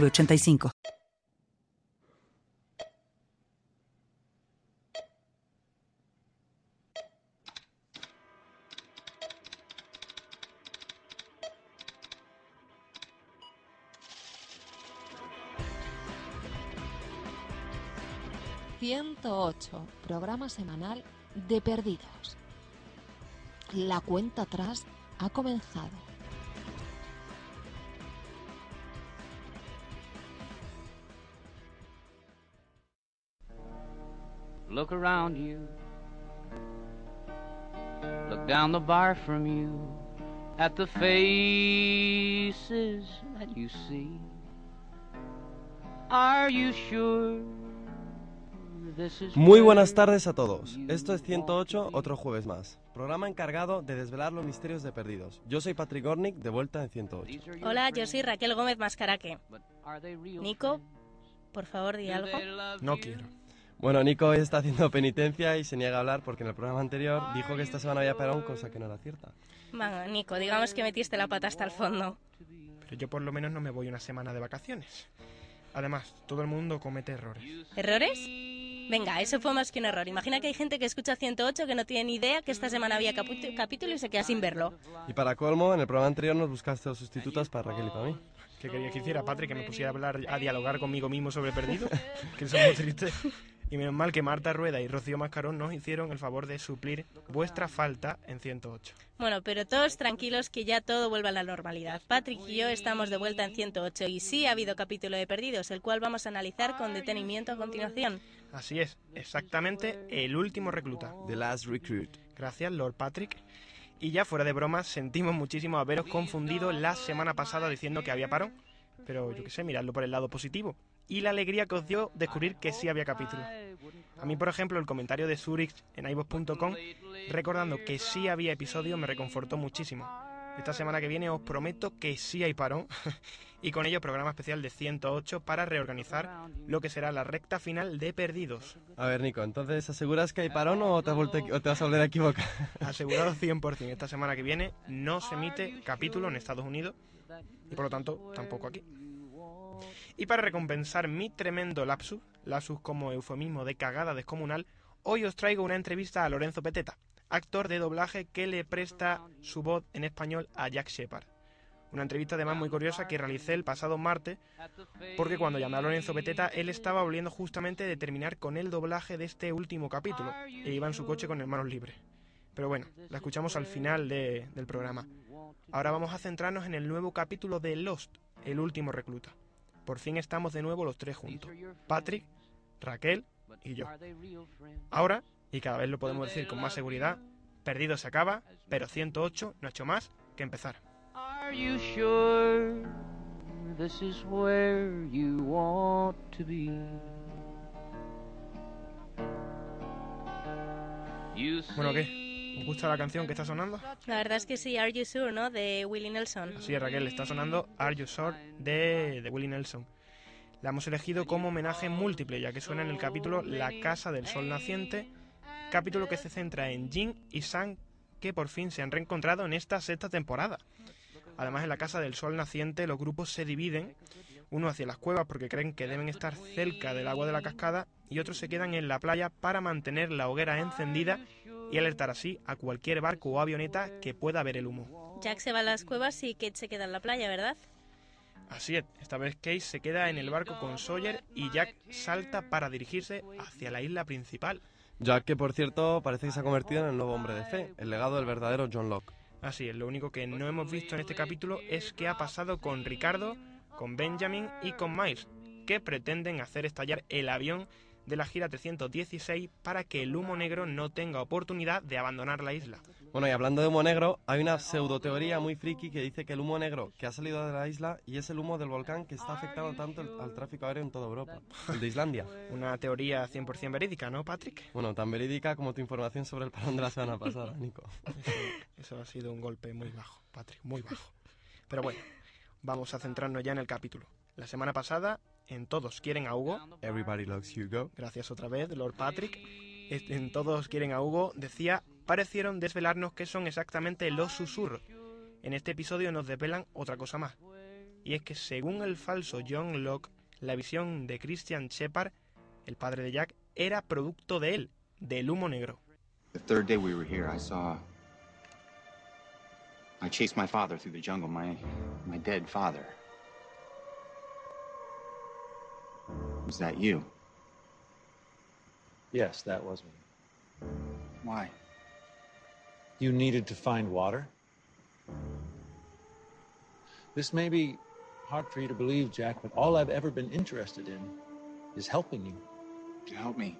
906985. ...108, programa semanal de Perdidos. La cuenta atrás ha comenzado. Look around you. Look down the bar from you at the faces that you see. Are you sure Muy buenas tardes a todos. Esto es 108, otro jueves más. Programa encargado de desvelar los misterios de perdidos. Yo soy Patrick Gornick, de vuelta en 108. these are your Hola, yo soy Raquel Gómez Mascaraque. Nico, por favor, di algo. No quiero. Bueno, Nico hoy está haciendo penitencia y se niega a hablar porque en el programa anterior dijo que esta semana había parón, cosa que no era cierta. Venga, Nico, digamos que metiste la pata hasta el fondo. Pero yo por lo menos no me voy una semana de vacaciones. Además, todo el mundo comete errores. ¿Errores? Venga, eso fue más que un error. Imagina que hay gente que escucha 108 que no tiene ni idea que esta semana había capítulo y se queda sin verlo. Y para colmo, en el programa anterior nos buscaste dos sustitutas para Raquel y para mí. ¿Qué quería que hiciera, Patrick? Que me pusiera a hablar, a dialogar conmigo mismo sobre perdido. que eso es muy triste. Y menos mal que Marta Rueda y Rocío Mascarón nos hicieron el favor de suplir vuestra falta en 108. Bueno, pero todos tranquilos que ya todo vuelve a la normalidad. Patrick y yo estamos de vuelta en 108 y sí ha habido capítulo de Perdidos, el cual vamos a analizar con detenimiento a continuación. Así es, exactamente el último recluta. The Last Recruit. Gracias, Lord Patrick. Y ya fuera de bromas, sentimos muchísimo haberos confundido la semana pasada diciendo que había parón. Pero yo qué sé, miradlo por el lado positivo. Y la alegría que os dio descubrir que sí había capítulo. A mí, por ejemplo, el comentario de Zurich en iVoox.com recordando que sí había episodio me reconfortó muchísimo. Esta semana que viene os prometo que sí hay parón y con ello programa especial de 108 para reorganizar lo que será la recta final de Perdidos. A ver, Nico, entonces, ¿aseguras que hay parón o te, has vuelto o te vas a volver a equivocar? Asegurado 100%. Esta semana que viene no se emite capítulo en Estados Unidos y por lo tanto tampoco aquí. Y para recompensar mi tremendo lapsus, lapsus como eufemismo de cagada descomunal, hoy os traigo una entrevista a Lorenzo Peteta, actor de doblaje que le presta su voz en español a Jack Shepard. Una entrevista además muy curiosa que realicé el pasado martes porque cuando llamé a Lorenzo Peteta él estaba volviendo justamente de terminar con el doblaje de este último capítulo e iba en su coche con hermanos libres. Pero bueno, la escuchamos al final de- del programa. Ahora vamos a centrarnos en el nuevo capítulo de Lost, el último recluta. Por fin estamos de nuevo los tres juntos. Patrick, Raquel y yo. Ahora, y cada vez lo podemos decir con más seguridad, Perdido se acaba, pero 108 no ha hecho más que empezar. Bueno, ¿qué? ¿Os gusta la canción que está sonando? La verdad es que sí, Are You Sure, ¿no? De Willie Nelson. Así es, Raquel, está sonando Are You Sure de, de Willie Nelson. La hemos elegido como homenaje múltiple, ya que suena en el capítulo La Casa del Sol Naciente, capítulo que se centra en Jin y Sang, que por fin se han reencontrado en esta sexta temporada. Además, en la Casa del Sol Naciente los grupos se dividen, uno hacia las cuevas porque creen que deben estar cerca del agua de la cascada y otros se quedan en la playa para mantener la hoguera encendida y alertar así a cualquier barco o avioneta que pueda ver el humo. Jack se va a las cuevas y Kate se queda en la playa, ¿verdad? Así es, esta vez Case se queda en el barco con Sawyer y Jack salta para dirigirse hacia la isla principal. Jack, que por cierto parece que se ha convertido en el nuevo hombre de fe, el legado del verdadero John Locke. Así es, lo único que no hemos visto en este capítulo es qué ha pasado con Ricardo, con Benjamin y con Miles, que pretenden hacer estallar el avión de la gira 316 para que el humo negro no tenga oportunidad de abandonar la isla. Bueno, y hablando de humo negro, hay una pseudoteoría muy friki que dice que el humo negro que ha salido de la isla y es el humo del volcán que está afectando tanto el- al tráfico aéreo en toda Europa, el de Islandia. Una teoría 100% verídica, ¿no, Patrick? Bueno, tan verídica como tu información sobre el parón de la semana pasada, Nico. Eso, eso ha sido un golpe muy bajo, Patrick, muy bajo. Pero bueno, vamos a centrarnos ya en el capítulo. La semana pasada, en Todos quieren a Hugo, Everybody loves Hugo. gracias otra vez, Lord Patrick, en Todos quieren a Hugo, decía, parecieron desvelarnos qué son exactamente los susurros. En este episodio nos desvelan otra cosa más. Y es que según el falso John Locke, la visión de Christian Shepard, el padre de Jack, era producto de él, del humo negro. The third day we were here, I saw. I chased my father through the jungle, my my dead father. Was that you? Yes, that was me. Why? You needed to find water? This may be hard for you to believe, Jack, but all I've ever been interested in is helping you. To help me.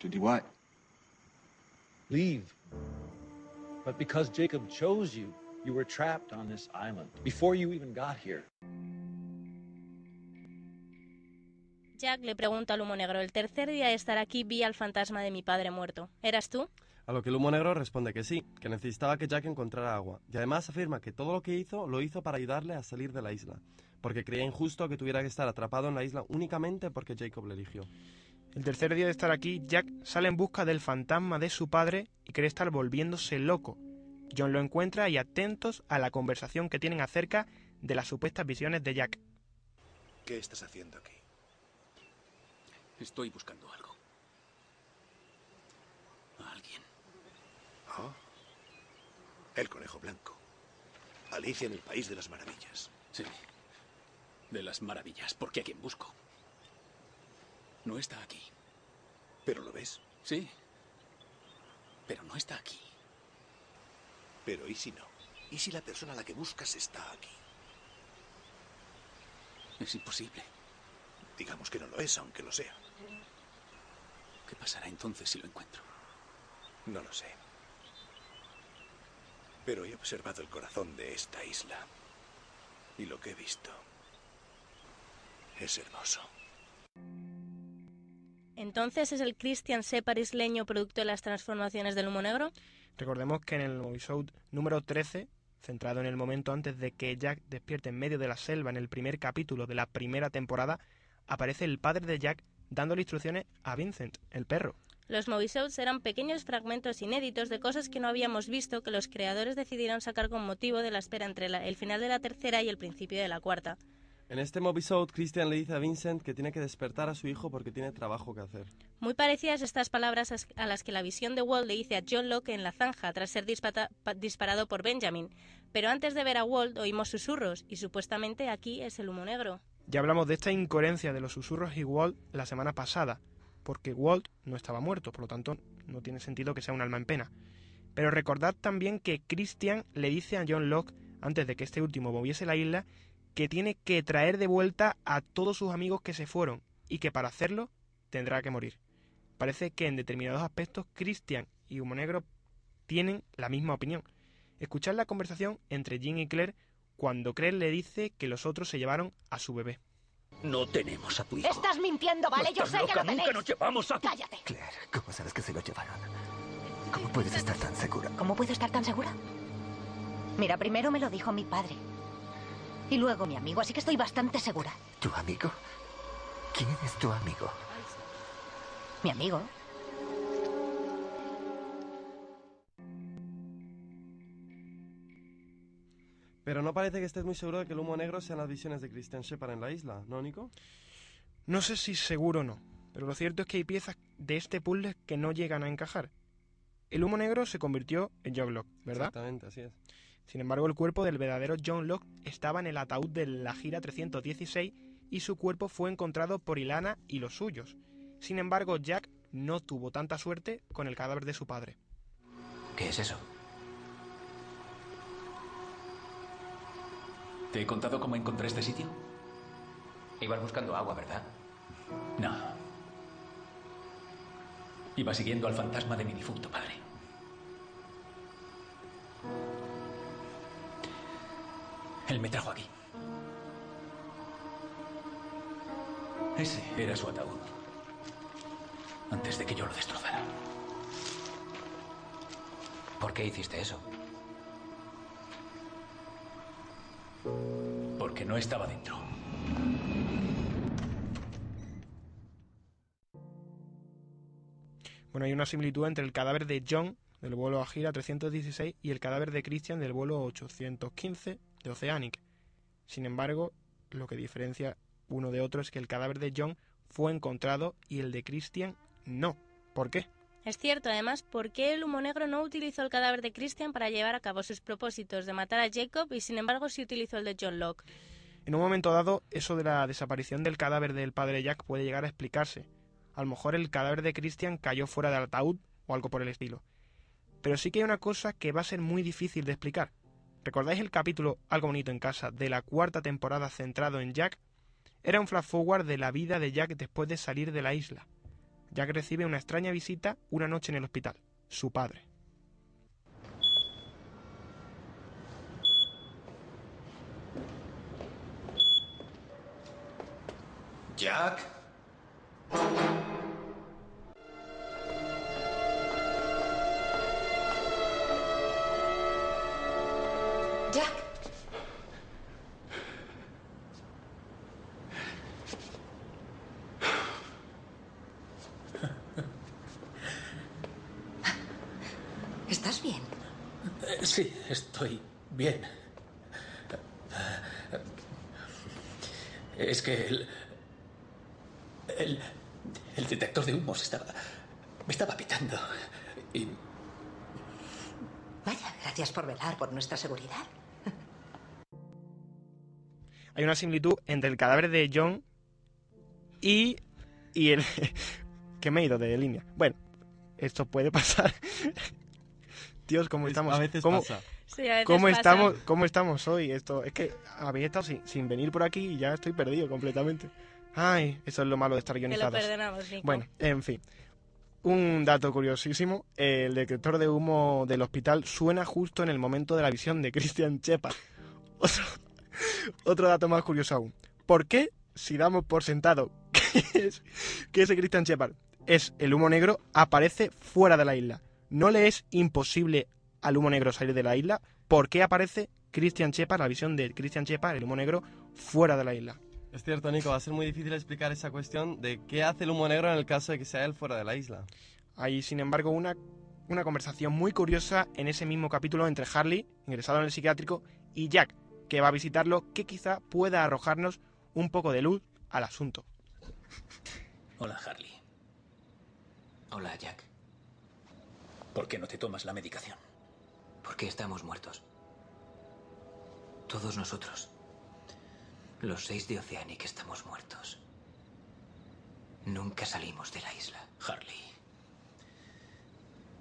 To do what? Leave. But because Jacob chose you, you were trapped on this island before you even got here. Jack le pregunta al humo negro, el tercer día de estar aquí vi al fantasma de mi padre muerto. ¿Eras tú? A lo que el humo negro responde que sí, que necesitaba que Jack encontrara agua. Y además afirma que todo lo que hizo lo hizo para ayudarle a salir de la isla, porque creía injusto que tuviera que estar atrapado en la isla únicamente porque Jacob le eligió. El tercer día de estar aquí, Jack sale en busca del fantasma de su padre y cree estar volviéndose loco. John lo encuentra y atentos a la conversación que tienen acerca de las supuestas visiones de Jack. ¿Qué estás haciendo aquí? Estoy buscando algo. A alguien. Ah. El conejo blanco. Alicia en el País de las Maravillas. Sí. De las maravillas. Porque a quien busco. No está aquí. ¿Pero lo ves? Sí. Pero no está aquí. Pero ¿y si no? ¿Y si la persona a la que buscas está aquí? Es imposible. Digamos que no lo es, aunque lo sea. ¿Qué pasará entonces si lo encuentro? No lo sé. Pero he observado el corazón de esta isla. Y lo que he visto es hermoso. ¿Entonces es el Christian Shepard isleño producto de las transformaciones del humo negro? Recordemos que en el episodio número 13, centrado en el momento antes de que Jack despierte en medio de la selva en el primer capítulo de la primera temporada, aparece el padre de Jack dándole instrucciones a Vincent, el perro. Los movisodes eran pequeños fragmentos inéditos de cosas que no habíamos visto que los creadores decidieron sacar con motivo de la espera entre la- el final de la tercera y el principio de la cuarta. En este mobisode, Christian le dice a Vincent que tiene que despertar a su hijo porque tiene trabajo que hacer. Muy parecidas estas palabras as- a las que la visión de Walt le dice a John Locke en la zanja tras ser dispata- disparado por Benjamin. Pero antes de ver a Walt oímos susurros y supuestamente aquí es el humo negro. Ya hablamos de esta incoherencia de los susurros y Walt la semana pasada, porque Walt no estaba muerto, por lo tanto no tiene sentido que sea un alma en pena. Pero recordad también que Christian le dice a John Locke, antes de que este último moviese la isla, que tiene que traer de vuelta a todos sus amigos que se fueron y que para hacerlo tendrá que morir. Parece que en determinados aspectos Christian y Humo Negro tienen la misma opinión. Escuchad la conversación entre Jim y Claire cuando Claire le dice que los otros se llevaron a su bebé. No tenemos a tu hijo. Estás mintiendo, ¿vale? No Yo sé que lo tenéis. nunca nos llevamos a tu- Cállate. Claire, ¿cómo sabes que se lo llevaron? ¿Cómo puedes estar tan segura? ¿Cómo puedo estar tan segura? Mira, primero me lo dijo mi padre. Y luego mi amigo, así que estoy bastante segura. ¿Tu amigo? ¿Quién es tu amigo? ¿Mi amigo? Pero no parece que estés muy seguro de que el humo negro sean las visiones de Christian Shepard en la isla, ¿no, Nico? No sé si seguro o no, pero lo cierto es que hay piezas de este puzzle que no llegan a encajar. El humo negro se convirtió en John Locke, ¿verdad? Exactamente, así es. Sin embargo, el cuerpo del verdadero John Locke estaba en el ataúd de la gira 316 y su cuerpo fue encontrado por Ilana y los suyos. Sin embargo, Jack no tuvo tanta suerte con el cadáver de su padre. ¿Qué es eso? ¿Te he contado cómo encontré este sitio? Ibas buscando agua, ¿verdad? No. Iba siguiendo al fantasma de mi difunto padre. Él me trajo aquí. Ese era su ataúd. Antes de que yo lo destrozara. ¿Por qué hiciste eso? Porque no estaba dentro. Bueno, hay una similitud entre el cadáver de John del vuelo Agira 316 y el cadáver de Christian del vuelo 815 de Oceanic. Sin embargo, lo que diferencia uno de otro es que el cadáver de John fue encontrado y el de Christian no. ¿Por qué? Es cierto, además, ¿por qué el humo negro no utilizó el cadáver de Christian para llevar a cabo sus propósitos de matar a Jacob y sin embargo sí utilizó el de John Locke? En un momento dado, eso de la desaparición del cadáver del padre Jack puede llegar a explicarse. A lo mejor el cadáver de Christian cayó fuera del ataúd o algo por el estilo. Pero sí que hay una cosa que va a ser muy difícil de explicar. ¿Recordáis el capítulo Algo bonito en casa de la cuarta temporada centrado en Jack? Era un flash forward de la vida de Jack después de salir de la isla. Jack recibe una extraña visita una noche en el hospital. Su padre. Jack. ¿Estás bien? Eh, Sí, estoy bien. Es que el, el, el detector de humos estaba, me estaba pitando. Y Vaya, gracias por velar por nuestra seguridad. Hay una similitud entre el cadáver de John y, y el... que me he ido de línea. Bueno, esto puede pasar. Dios, ¿cómo estamos? a veces ¿Cómo, pasa. Sí, a veces ¿cómo pasa. estamos, ¿Cómo estamos hoy? Esto Es que habéis estado sin, sin venir por aquí y ya estoy perdido completamente. Ay, eso es lo malo de estar Te lo guionizados. perdonamos, Nico. Bueno, en fin. Un dato curiosísimo, el detector de humo del hospital suena justo en el momento de la visión de Christian Shepard. Otro, otro dato más curioso aún. ¿Por qué, si damos por sentado que, es, que ese Christian Shepard es el humo negro, aparece fuera de la isla? ¿No le es imposible al humo negro salir de la isla? ¿Por qué aparece Christian Shepard, la visión de Christian Shepard, el humo negro, fuera de la isla? Es cierto, Nico, va a ser muy difícil explicar esa cuestión de qué hace el humo negro en el caso de que sea él fuera de la isla. Hay, sin embargo, una, una conversación muy curiosa en ese mismo capítulo entre Harley, ingresado en el psiquiátrico, y Jack, que va a visitarlo, que quizá pueda arrojarnos un poco de luz al asunto. Hola, Harley. Hola, Jack. ¿Por qué no te tomas la medicación? Porque estamos muertos. Todos nosotros. Los seis de Oceanic estamos muertos. Nunca salimos de la isla. Harley.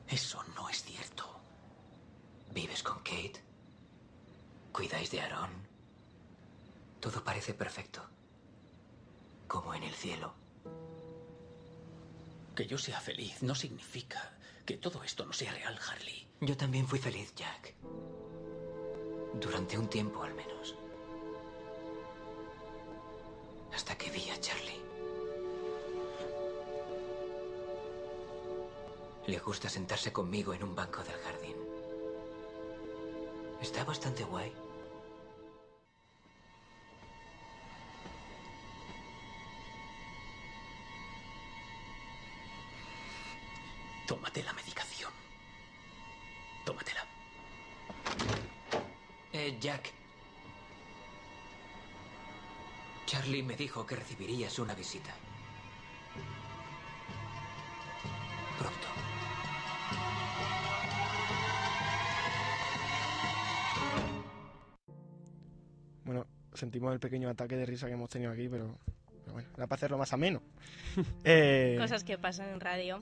Eso no es cierto. ¿Vives con Kate? ¿Cuidáis de Aaron? Todo parece perfecto. Como en el cielo. Que yo sea feliz no significa que todo esto no sea real, Harley. Yo también fui feliz, Jack. Durante un tiempo al menos. Hasta que vi a Charlie. Le gusta sentarse conmigo en un banco del jardín. Está bastante guay. Tómate la medicación. Tómatela. Eh, Jack. Charlie me dijo que recibirías una visita. Pronto. Bueno, sentimos el pequeño ataque de risa que hemos tenido aquí, pero, pero bueno, era para hacerlo más ameno. Eh, Cosas que pasan en radio.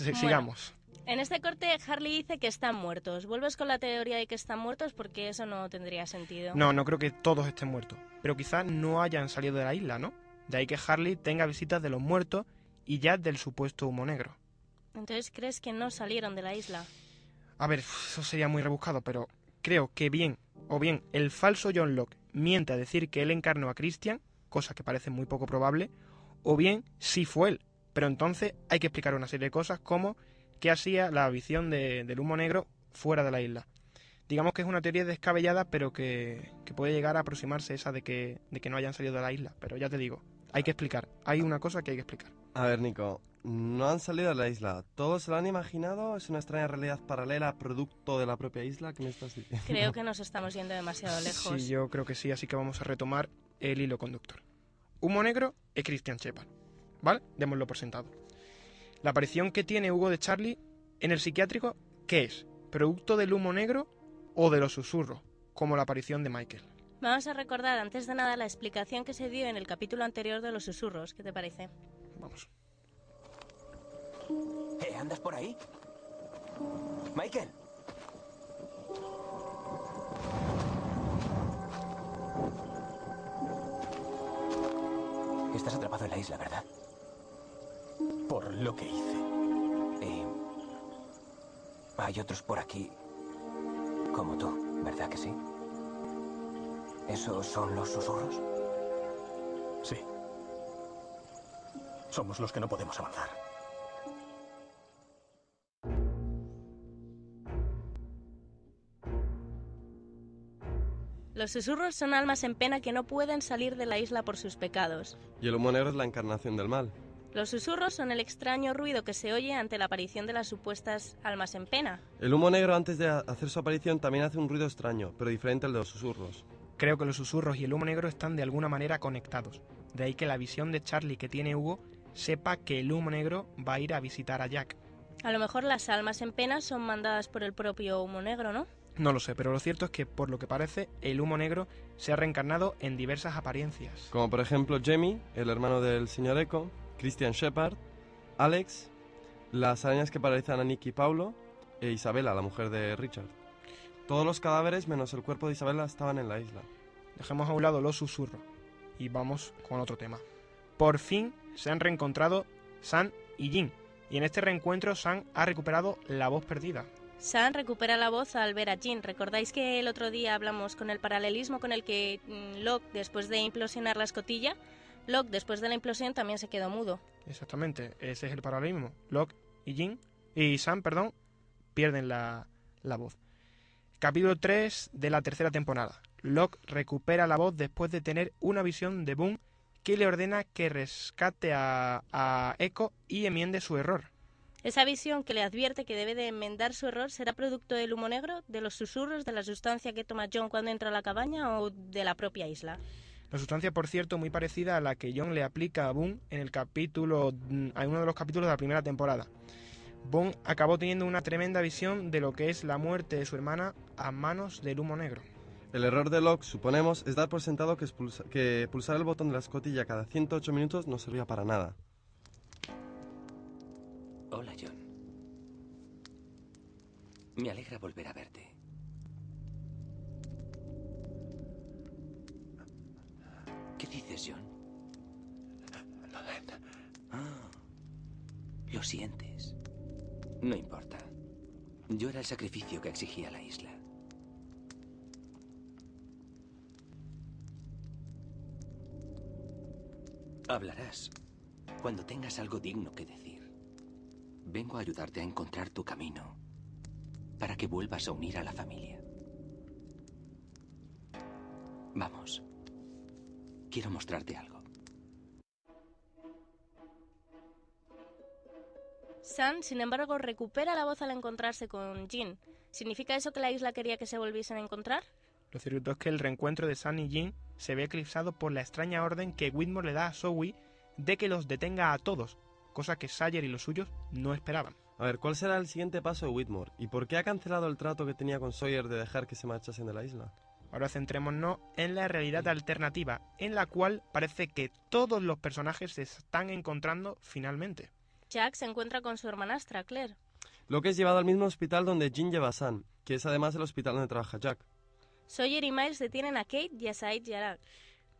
Bueno. Sigamos. En este corte, Harley dice que están muertos. ¿Vuelves con la teoría de que están muertos? Porque eso no tendría sentido. No, no creo que todos estén muertos. Pero quizás no hayan salido de la isla, ¿no? De ahí que Harley tenga visitas de los muertos y Jack del supuesto humo negro. Entonces, ¿crees que no salieron de la isla? A ver, eso sería muy rebuscado, pero creo que bien, o bien el falso John Locke miente a decir que él encarnó a Christian, cosa que parece muy poco probable, o bien sí fue él. Pero entonces hay que explicar una serie de cosas como qué hacía la visión de- del humo negro fuera de la isla. Digamos que es una teoría descabellada, pero que, que puede llegar a aproximarse esa de que, de que no hayan salido de la isla. Pero ya te digo, hay que explicar. Hay una cosa que hay que explicar. A ver, Nico, no han salido de la isla. ¿Todos se lo han imaginado? ¿Es una extraña realidad paralela producto de la propia isla? ¿Qué me estás diciendo? Creo que nos estamos yendo demasiado lejos. Sí, yo creo que sí, así que vamos a retomar el hilo conductor. Humo negro es Christian Shepard, ¿vale? Démoslo por sentado. La aparición que tiene Hugo de Charlie en el psiquiátrico, ¿qué es? ¿Producto del humo negro o de los susurros, como la aparición de Michael? Vamos a recordar antes de nada la explicación que se dio en el capítulo anterior de los susurros. ¿Qué te parece? Vamos. ¿Eh, ¿Andas por ahí? Michael. Estás atrapado en la isla, ¿verdad? Por lo que hice. Y hay otros por aquí como tú, ¿verdad que sí? ¿Esos son los susurros? Sí. Somos los que no podemos avanzar. Los susurros son almas en pena que no pueden salir de la isla por sus pecados. Y el humo negro es la encarnación del mal. Los susurros son el extraño ruido que se oye ante la aparición de las supuestas almas en pena. El humo negro antes de ha- hacer su aparición también hace un ruido extraño, pero diferente al de los susurros. Creo que los susurros y el humo negro están de alguna manera conectados. De ahí que la visión de Charlie que tiene Hugo sepa que el humo negro va a ir a visitar a Jack. A lo mejor las almas en pena son mandadas por el propio humo negro, ¿no? No lo sé, pero lo cierto es que, por lo que parece, el humo negro se ha reencarnado en diversas apariencias. Como por ejemplo Jamie, el hermano del señor Echo, Christian Shepard, Alex, las arañas que paralizan a Nick y Paulo, e Isabela, la mujer de Richard. Todos los cadáveres, menos el cuerpo de Isabela, estaban en la isla. Dejemos a un lado los susurros y vamos con otro tema. Por fin se han reencontrado Sam y Jin, y en este reencuentro Sam ha recuperado la voz perdida. Sam recupera la voz al ver a Jean. ¿Recordáis que el otro día hablamos con el paralelismo con el que mm, Locke, después de implosionar la escotilla, Locke, después de la implosión, también se quedó mudo? Exactamente, ese es el paralelismo. Locke y Jin, y Sam, perdón, pierden la, la voz. Capítulo 3 de la tercera temporada. Locke recupera la voz después de tener una visión de Boone que le ordena que rescate a, a Echo y enmiende su error. Esa visión que le advierte que debe de enmendar su error será producto del humo negro, de los susurros, de la sustancia que toma John cuando entra a la cabaña o de la propia isla. La sustancia, por cierto, muy parecida a la que John le aplica a Boone en el capítulo, mm, en uno de los capítulos de la primera temporada. Boone acabó teniendo una tremenda visión de lo que es la muerte de su hermana a manos del humo negro. El error de Locke, suponemos, es dar por sentado que, expulsa- que pulsar el botón de la escotilla cada 108 minutos no servía para nada. Hola, John. Me alegra volver a verte. ¿Qué dices, John? Ah, lo sientes. No importa. Yo era el sacrificio que exigía la isla. Hablarás cuando tengas algo digno que decir. Vengo a ayudarte a encontrar tu camino para que vuelvas a unir a la familia. Vamos. Quiero mostrarte algo. Sam, sin embargo, recupera la voz al encontrarse con Jean. ¿Significa eso que la isla quería que se volviesen a encontrar? Lo cierto es que el reencuentro de Sam y Jean se ve eclipsado por la extraña orden que Whitmore le da a Zoe de que los detenga a todos, cosa que Sawyer y los suyos no esperaban. A ver, ¿cuál será el siguiente paso de Whitmore? ¿Y por qué ha cancelado el trato que tenía con Sawyer de dejar que se marchasen de la isla? Ahora centrémonos en la realidad alternativa, en la cual parece que todos los personajes se están encontrando finalmente. Jack se encuentra con su hermanastra, Claire. Locke es llevado al mismo hospital donde Jean lleva a Sam, que es además el hospital donde trabaja Jack. Sawyer y Miles detienen a Kate y a Said Yarak.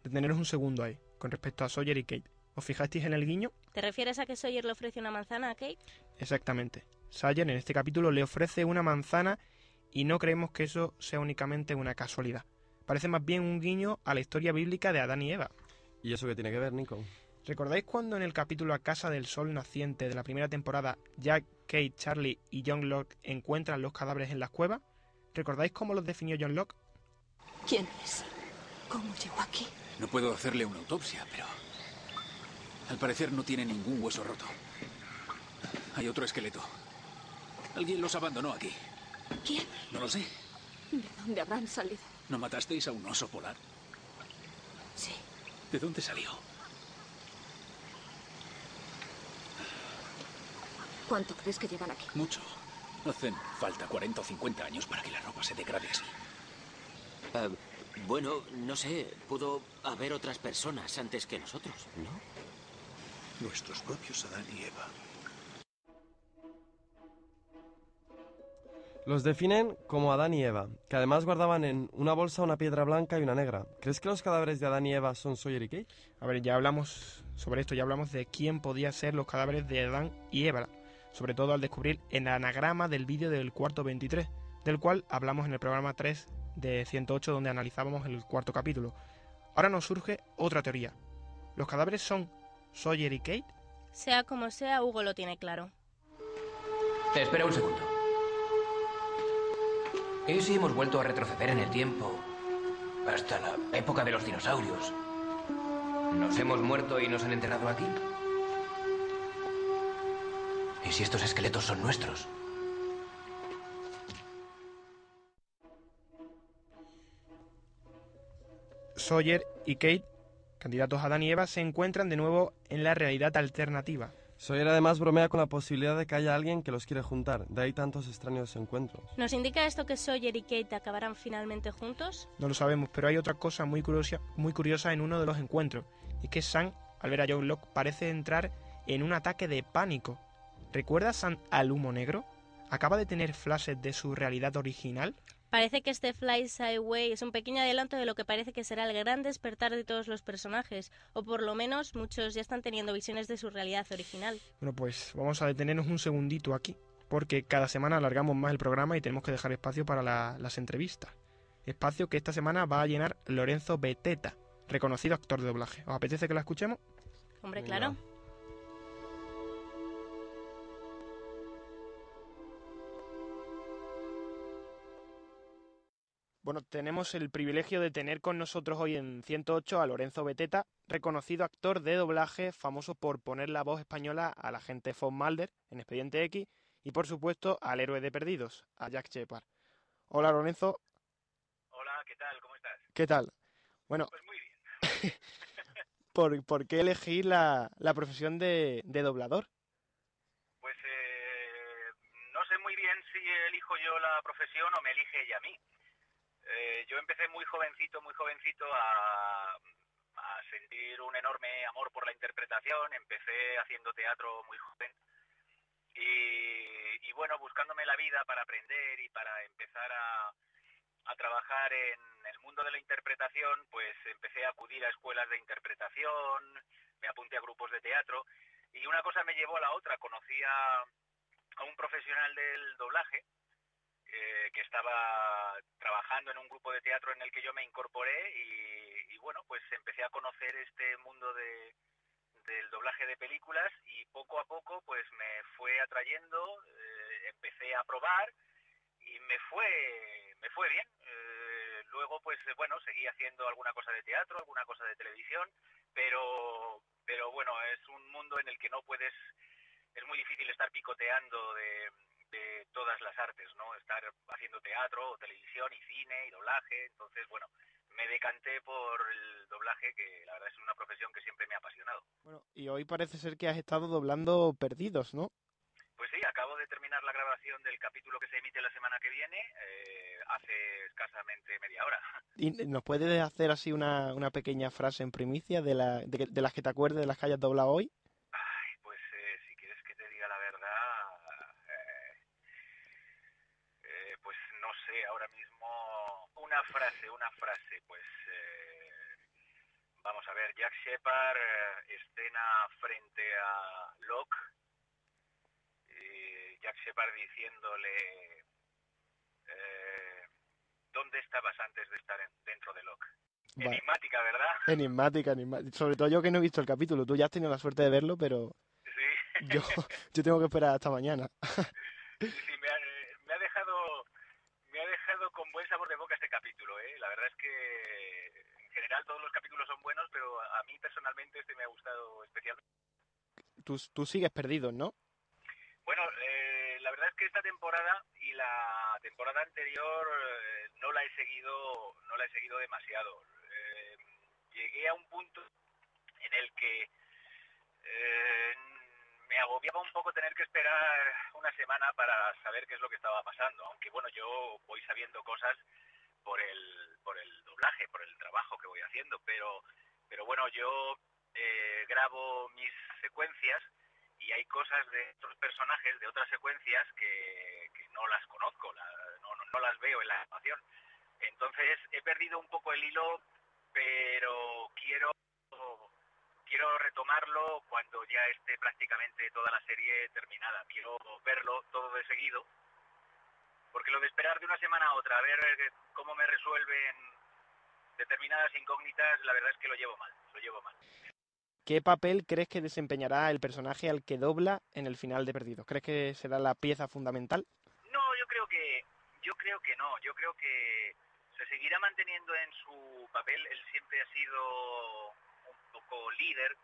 Deteneros un segundo ahí. con respecto a Sawyer y Kate. ¿Os fijasteis en el guiño? ¿Te refieres a que Sawyer le ofrece una manzana a Kate? Exactamente. Sawyer en este capítulo le ofrece una manzana y no creemos que eso sea únicamente una casualidad. Parece más bien un guiño a la historia bíblica de Adán y Eva. ¿Y eso qué tiene que ver, Nico? ¿Recordáis cuando en el capítulo A Casa del Sol Naciente de la primera temporada Jack, Kate, Charlie y John Locke encuentran los cadáveres en las cuevas? ¿Recordáis cómo los definió John Locke? ¿Quién es? ¿Cómo llegó aquí? No puedo hacerle una autopsia, pero... Al parecer no tiene ningún hueso roto. Hay otro esqueleto. Alguien los abandonó aquí. ¿Quién? No lo sé. ¿De dónde habrán salido? ¿No matasteis a un oso polar? Sí. ¿De dónde salió? ¿Cuánto crees que llevan aquí? Mucho. Hacen falta 40 o 50 años para que la ropa se degrade así. Eh, bueno, no sé, pudo haber otras personas antes que nosotros, ¿no? Nuestros propios Adán y Eva. Los definen como Adán y Eva, que además guardaban en una bolsa una piedra blanca y una negra. ¿Crees que los cadáveres de Adán y Eva son Sawyer y Kate? A ver, ya hablamos sobre esto, ya hablamos de quién podía ser los cadáveres de Adán y Eva, sobre todo al descubrir el anagrama del vídeo del cuarto 23, del cual hablamos en el programa 3 de 108 donde analizábamos el cuarto capítulo. Ahora nos surge otra teoría. ¿Los cadáveres son Sawyer y Kate? Sea como sea, Hugo lo tiene claro. Espera un segundo. ¿Y si hemos vuelto a retroceder en el tiempo hasta la época de los dinosaurios? ¿Nos hemos muerto y nos han enterrado aquí? ¿Y si estos esqueletos son nuestros? Sawyer y Kate, candidatos a Adán y Eva, se encuentran de nuevo en la realidad alternativa. Sawyer además bromea con la posibilidad de que haya alguien que los quiere juntar, de ahí tantos extraños encuentros. ¿Nos indica esto que Sawyer y Kate acabarán finalmente juntos? No lo sabemos, pero hay otra cosa muy curiosa, muy curiosa en uno de los encuentros, y que Sam, al ver a John Locke, parece entrar en un ataque de pánico. ¿Recuerda Sam al humo negro? ¿Acaba de tener flashes de su realidad original? Parece que este Fly Sideway es un pequeño adelanto de lo que parece que será el gran despertar de todos los personajes, o por lo menos muchos ya están teniendo visiones de su realidad original. Bueno, pues vamos a detenernos un segundito aquí, porque cada semana alargamos más el programa y tenemos que dejar espacio para la- las entrevistas. Espacio que esta semana va a llenar Lorenzo Beteta, reconocido actor de doblaje. ¿Os apetece que la escuchemos? Hombre, claro. Bueno, tenemos el privilegio de tener con nosotros hoy en 108 a Lorenzo Beteta, reconocido actor de doblaje, famoso por poner la voz española al agente Von Mulder en Expediente X y, por supuesto, al héroe de Perdidos, a Jack Shepard. Hola, Lorenzo. Hola, ¿qué tal? ¿Cómo estás? ¿Qué tal? Bueno, Pues muy bien. ¿por, por qué elegir la, la profesión de, de doblador? Pues eh, no sé muy bien si elijo yo la profesión o me elige ella a mí. Eh, yo empecé muy jovencito, muy jovencito a, sentir un enorme amor por la interpretación. Empecé haciendo teatro muy joven y, bueno, buscándome la vida para aprender y para empezar a, trabajar en el mundo de la interpretación, pues empecé a acudir a escuelas de interpretación, me apunté a grupos de teatro y una cosa me llevó a la otra. Conocí a un profesional del doblaje eh, que estaba trabajando en un grupo de teatro en el que yo me incorporé y, bueno, pues empecé a conocer este mundo de, del doblaje de películas y poco a poco pues me fue atrayendo, eh, empecé a probar y me fue me fue bien. Eh, luego pues bueno, seguí haciendo alguna cosa de teatro, alguna cosa de televisión, pero pero bueno, es un mundo en el que no puedes es muy difícil estar picoteando de, de todas las artes, ¿no? Estar haciendo teatro, o televisión y cine y doblaje, entonces bueno, me decanté por el doblaje que la verdad es una profesión que siempre me ha apasionado. Bueno, y hoy parece ser que has estado doblando Perdidos, ¿no? Pues sí, acabo de terminar la grabación del capítulo que se emite la semana que viene, eh, hace escasamente media hora. ¿Y ¿Nos puedes hacer así una, una pequeña frase en primicia de, la, de, de las que te acuerdes, de las que hayas doblado hoy? Ay, pues eh, si quieres que te diga la verdad, eh, eh, pues no sé, ahora mismo una frase, pues eh, Vamos a ver, Jack Shepard, eh, escena frente a Locke. y Jack Shepard diciéndole, eh, ¿dónde estabas antes de estar en- dentro de Locke? Vale. Enigmática, ¿verdad? Enigmática, enigmática. Sobre todo yo que no he visto el capítulo. Tú ya has tenido la suerte de verlo, pero yo, yo tengo que esperar hasta mañana. Sí, eh, me ha dejado me ha dejado con buen sabor de boca este capítulo, ¿eh? La verdad es que en general todos los capítulos son buenos, pero a mí personalmente este me ha gustado especialmente. Tú, tú sigues perdido, ¿no? Bueno, eh, la verdad es que esta temporada y la temporada anterior eh, no la he seguido, no la he seguido demasiado. Eh, llegué a un punto en el que eh, me agobiaba un poco tener que esperar una semana para saber qué es lo que estaba pasando. Aunque bueno, yo voy sabiendo cosas por el, por el doblaje, por el trabajo que voy haciendo, pero, pero bueno, yo eh, grabo mis secuencias y hay cosas de otros personajes, de otras secuencias que, no las conozco, no las veo en la animación. Entonces he perdido un poco el hilo, pero quiero quiero retomarlo cuando ya esté prácticamente toda la serie terminada. Quiero verlo todo de seguido, porque lo de esperar de una semana a otra, a ver cómo me resuelven determinadas incógnitas, la verdad es que lo llevo mal, lo llevo mal. ¿Qué papel crees que desempeñará el personaje al que dobla en el final de Perdidos? ¿Crees que será la pieza fundamental? No, yo creo que yo creo que no. Yo creo que se seguirá manteniendo en su papel. Él siempre ha sido un poco líder,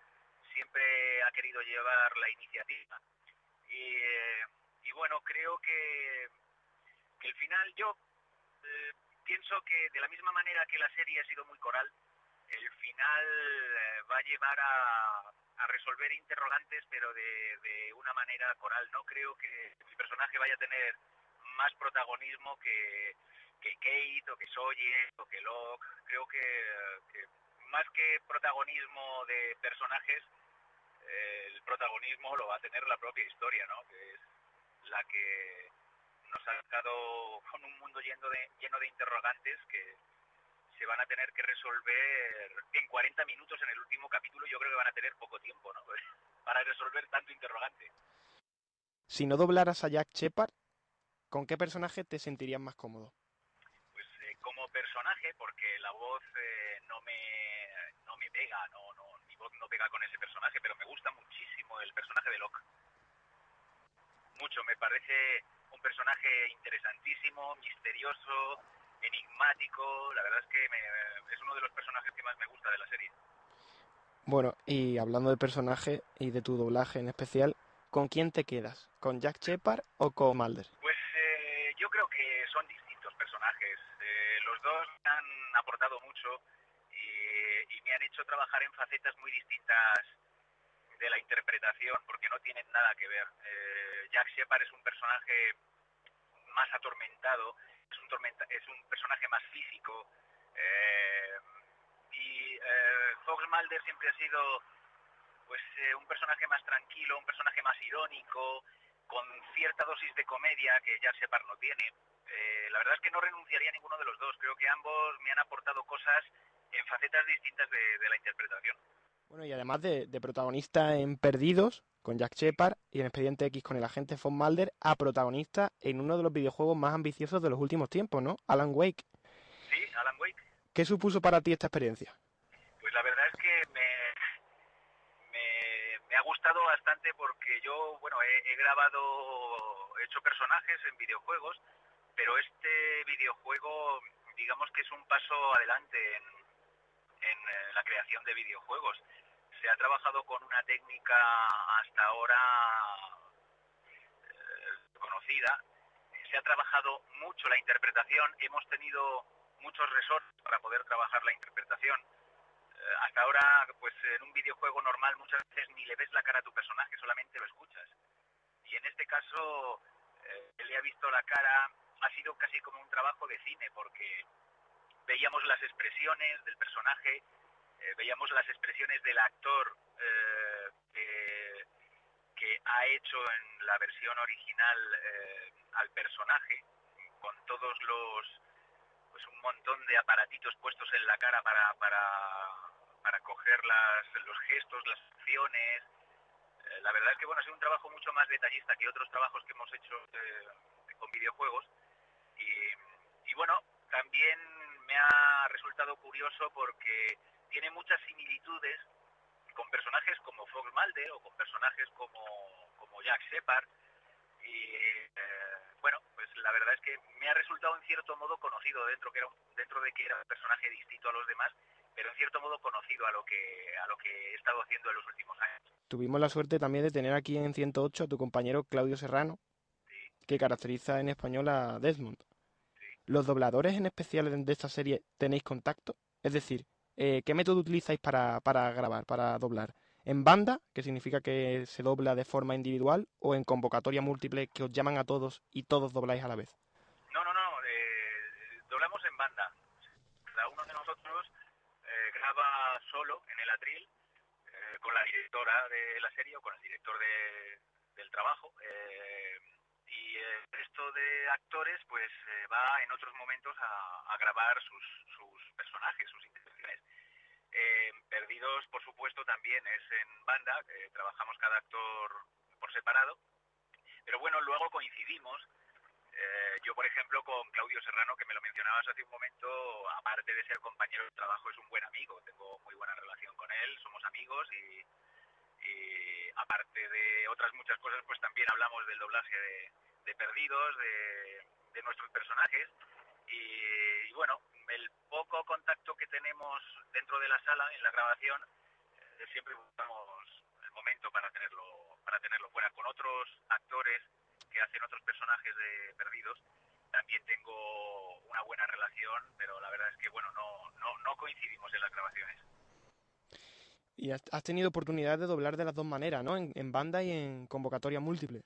siempre ha querido llevar la iniciativa. Y, eh, y bueno, creo que, el final yo eh, pienso que de la misma manera que la serie ha sido muy coral, el final eh, va a llevar a, a resolver interrogantes, pero de, de una manera coral. No creo que mi personaje vaya a tener más protagonismo que, que Kate o que Sawyer o que Locke. Creo que, que más que protagonismo de personajes, eh, el protagonismo lo va a tener la propia historia, ¿no? Que es la que nos ha dejado con un mundo lleno de, lleno de interrogantes que se van a tener que resolver en 40 minutos en el último capítulo. Yo creo que van a tener poco tiempo, ¿no? Para resolver tanto interrogante. Si no doblaras a Jack Shepard, ¿con qué personaje te sentirías más cómodo? Pues eh, como personaje, porque la voz eh, no me no me pega, no, no, mi voz no pega con ese personaje, pero me gusta muchísimo el personaje de Locke. Mucho, me parece un personaje interesantísimo, misterioso, enigmático. La verdad es que me- es uno de los personajes que más me gusta de la serie. Bueno, y hablando de personaje y de tu doblaje en especial, ¿con quién te quedas? ¿Con Jack Shepard o con Mulder? Pues eh, yo creo que son distintos personajes. Eh, los dos han aportado mucho y, y me han hecho trabajar en facetas muy distintas de la interpretación, porque no tienen nada que ver. Eh, Jack Shepard es un personaje más atormentado, es un, personaje más físico. eh, y eh, Fox Mulder siempre ha sido pues eh, un personaje más tranquilo, un personaje más irónico, con cierta dosis de comedia que Jack Shepard no tiene. Eh, la verdad es que no renunciaría a ninguno de los dos. Creo que ambos me han aportado cosas en facetas distintas de, la interpretación. Bueno, y además de, de protagonista en Perdidos, con Jack Shepard, y en Expediente X con el agente Von Mulder, a protagonista en uno de los videojuegos más ambiciosos de los últimos tiempos, ¿no? Alan Wake. Sí, Alan Wake. ¿Qué supuso para ti esta experiencia? Pues la verdad es que me, me, me ha gustado bastante porque yo, bueno, he, he grabado, he hecho personajes en videojuegos, pero este videojuego, digamos que es un paso adelante en, en eh, la creación de videojuegos. Se ha trabajado con una técnica hasta ahora eh, conocida, se ha trabajado mucho la interpretación, hemos tenido muchos resorts para poder trabajar la interpretación. Eh, hasta ahora, pues en un videojuego normal muchas veces ni le ves la cara a tu personaje, solamente lo escuchas. Y en este caso, eh, le ha visto la cara, ha sido casi como un trabajo de cine, porque veíamos las expresiones del personaje, eh, veíamos las expresiones del actor eh, que, ha hecho en la versión original eh, al personaje, con todos los, pues un montón de aparatitos puestos en la cara para, para, para coger las, los gestos, las acciones. La verdad es que bueno, ha sido un trabajo mucho más detallista que otros trabajos que hemos hecho con videojuegos. Y bueno, también me ha resultado curioso porque tiene muchas similitudes con personajes como Fox Mulder o con personajes como, como Jack Shepard. Y eh, bueno, pues la verdad es que me ha resultado en cierto modo conocido dentro, que era un- dentro de que era un personaje distinto a los demás, pero en cierto modo conocido a lo que a lo que he estado haciendo en los últimos años. Tuvimos la suerte también de tener aquí en 108 a tu compañero Claudio Serrano, que caracteriza en español a Desmond. ¿Los dobladores en especial de esta serie tenéis contacto? Es decir, eh, ¿qué método utilizáis para, para grabar, para doblar? ¿En banda, que significa que se dobla de forma individual, o en convocatoria múltiple, que os llaman a todos y todos dobláis a la vez? No, no, no, eh, doblamos en banda. Cada uno de nosotros eh, graba solo en el atril con la directora de la serie o con el director de- del trabajo. y el resto de actores pues va en otros momentos a, grabar sus, sus personajes, sus Eh, Perdidos, por supuesto, también es en banda, eh, trabajamos cada actor por separado, pero bueno, luego coincidimos. Eh, yo, por ejemplo, con Claudio Serrano, que me lo mencionabas hace un momento, aparte de ser compañero de trabajo, es un buen amigo, tengo muy buena relación con él, somos amigos y, aparte de otras muchas cosas, pues también hablamos del doblaje de, Perdidos, de, nuestros personajes y, bueno, el poco contacto tenemos dentro de la sala en la grabación, eh, siempre buscamos el momento para tenerlo, para tenerlo fuera con otros actores que hacen otros personajes de Perdidos. También tengo una buena relación, pero la verdad es que bueno, no, no, no coincidimos en las grabaciones. Y has, tenido oportunidad de doblar de las dos maneras, ¿no? En, en banda y en convocatoria múltiple.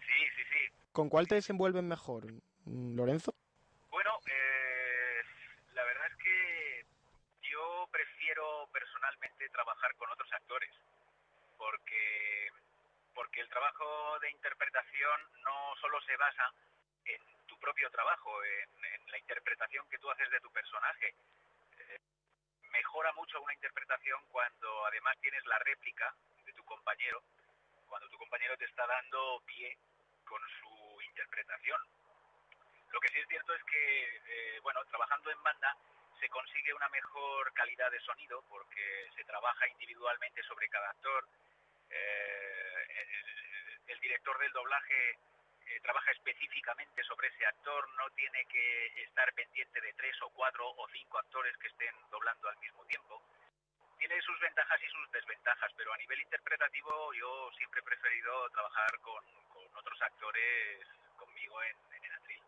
Sí, sí, sí. ¿Con cuál te desenvuelves mejor? Mm, ¿Lorenzo? Bueno, eh, la verdad es que yo prefiero personalmente trabajar con otros actores, porque, porque el trabajo de interpretación no solo se basa en tu propio trabajo, en, en la interpretación que tú haces de tu personaje. Eh, mejora mucho una interpretación cuando además tienes la réplica de tu compañero, cuando tu compañero te está dando pie con su interpretación. Lo que sí es cierto es que, eh, bueno, trabajando en banda se consigue una mejor calidad de sonido porque se trabaja individualmente sobre cada actor. Eh, el, director del doblaje eh, trabaja específicamente sobre ese actor, no tiene que estar pendiente de tres o cuatro o cinco actores que estén doblando al mismo tiempo. Tiene sus ventajas y sus desventajas, pero a nivel interpretativo yo siempre he preferido trabajar con, con otros actores conmigo en, en el atril.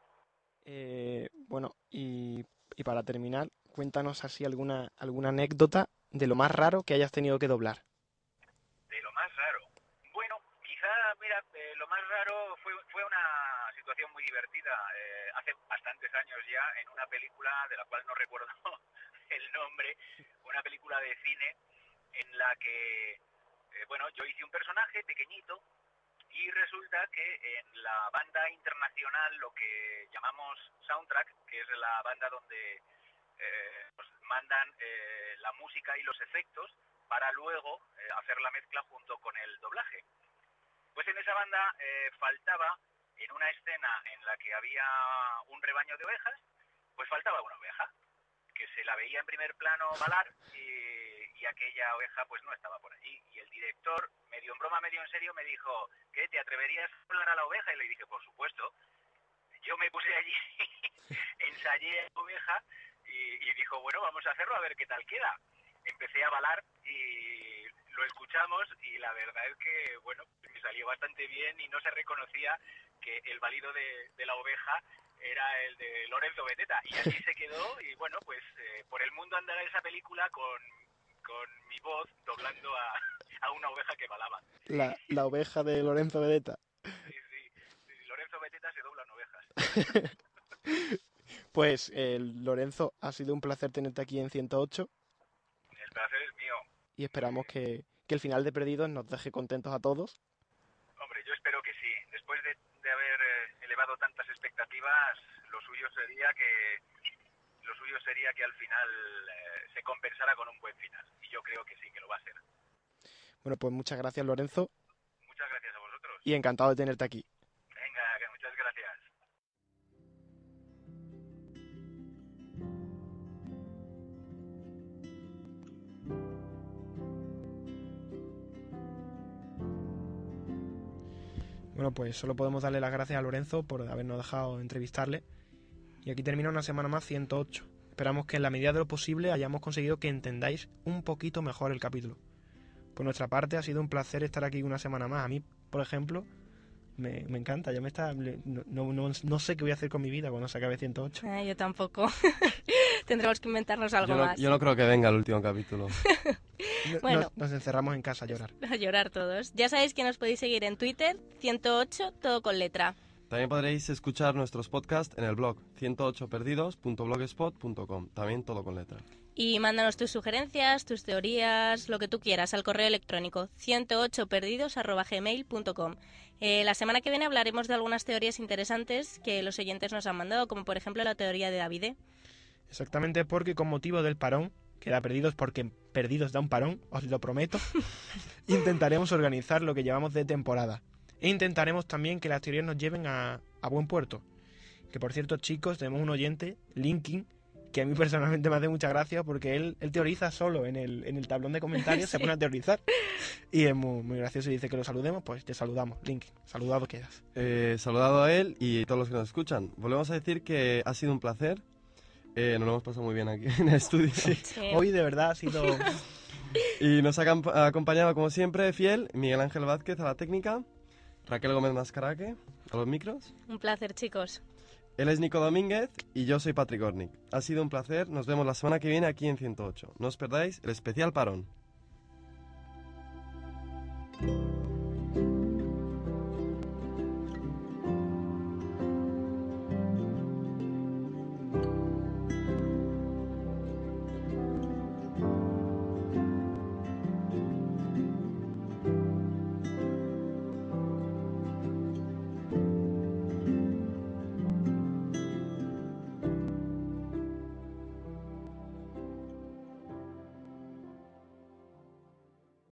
Eh, bueno, y, y para terminar, cuéntanos así alguna, alguna anécdota de lo más raro que hayas tenido que doblar. De lo más raro. Bueno, quizá, mira, eh, lo más raro fue, fue una situación muy eh, hace bastantes años ya, en una película de la cual no recuerdo el nombre, una película de cine en la que, eh, bueno, yo hice un personaje pequeñito y resulta que en la banda internacional, lo que llamamos soundtrack, que es la banda donde eh, nos mandan eh, la música y los efectos para luego hacer la mezcla junto con el doblaje. Pues en esa banda faltaba, en una escena en la que había un rebaño de ovejas, pues faltaba una oveja, que se la veía en primer plano balar y, y aquella oveja pues no estaba por allí. Y el director, medio en broma, medio en serio, me dijo, ¿qué, te atreverías a hablar a la oveja? Y le dije, por supuesto. Yo me puse allí, ensayé a la oveja y, y dijo, bueno, vamos a hacerlo a ver qué tal queda. Empecé a balar y lo escuchamos y la verdad es que, bueno, me salió bastante bien y no se reconocía que el balido de, de la oveja era el de Lorenzo Beteta y así se quedó y bueno, pues eh, por el mundo andará esa película con, con mi voz doblando a, a una oveja que balaba. La, la oveja de Lorenzo Vedetta. Lorenzo Beteta se dobla en ovejas. Pues, eh, Lorenzo, ha sido un placer tenerte aquí en 108 El placer es mío. y esperamos que, que el final de Perdidos nos deje contentos a todos. Hombre, yo espero que sí. Después de, de haber eh, elevado tantas expectativas, lo suyo sería que lo suyo sería que al final eh, se compensara con un buen final. Y yo creo que sí, que lo va a ser. Bueno, pues muchas gracias, Lorenzo, Muchas gracias a vosotros. y encantado de tenerte aquí. Bueno, pues solo podemos darle las gracias a Lorenzo por habernos dejado entrevistarle. Y aquí termina una semana más 108. Esperamos que en la medida de lo posible hayamos conseguido que entendáis un poquito mejor el capítulo. Por nuestra parte ha sido un placer estar aquí una semana más. A mí, por ejemplo, me, me encanta. Ya me está, no, no, no, no sé qué voy a hacer con mi vida cuando se acabe 108. Ah, yo tampoco. Tendremos que inventarnos algo Yo no, más. yo no creo que venga el último capítulo. No- Bueno. nos, nos encerramos en casa a llorar. A llorar todos. Ya sabéis que nos podéis seguir en Twitter, 108, todo con letra. También podréis escuchar nuestros podcasts en el blog 108perdidos.blogspot.com. También todo con letra. Y mándanos tus sugerencias, tus teorías, lo que tú quieras al correo electrónico 108perdidos.gmail.com. Eh, la semana que viene hablaremos de algunas teorías interesantes que los oyentes nos han mandado, como por ejemplo la teoría de Davide. Exactamente porque con motivo del parón, que era perdidos porque perdidos da un parón, os lo prometo, intentaremos organizar lo que llevamos de temporada. E intentaremos también que las teorías nos lleven a, a buen puerto. Que por cierto, chicos, tenemos un oyente, Linkin, que a mí personalmente me hace mucha gracia porque él, él teoriza solo en el, en el tablón de comentarios, se Sí. pone a teorizar. Y es muy, muy gracioso y dice que lo saludemos, pues te saludamos, Linkin. Saludado quedas. Eh, saludado a él y todos los que nos escuchan. Volvemos a decir que ha sido un placer. Eh, nos lo hemos pasado muy bien aquí en el estudio. Hoy de verdad ha sido... Y nos ha acompañado, como siempre, fiel Miguel Ángel Vázquez a la técnica, Raquel Gómez Mascaraque a los micros. Un placer, chicos. Él es Nico Domínguez y yo soy Patrick Ornick. Ha sido un placer. Nos vemos la semana que viene aquí en 108. No os perdáis el especial parón.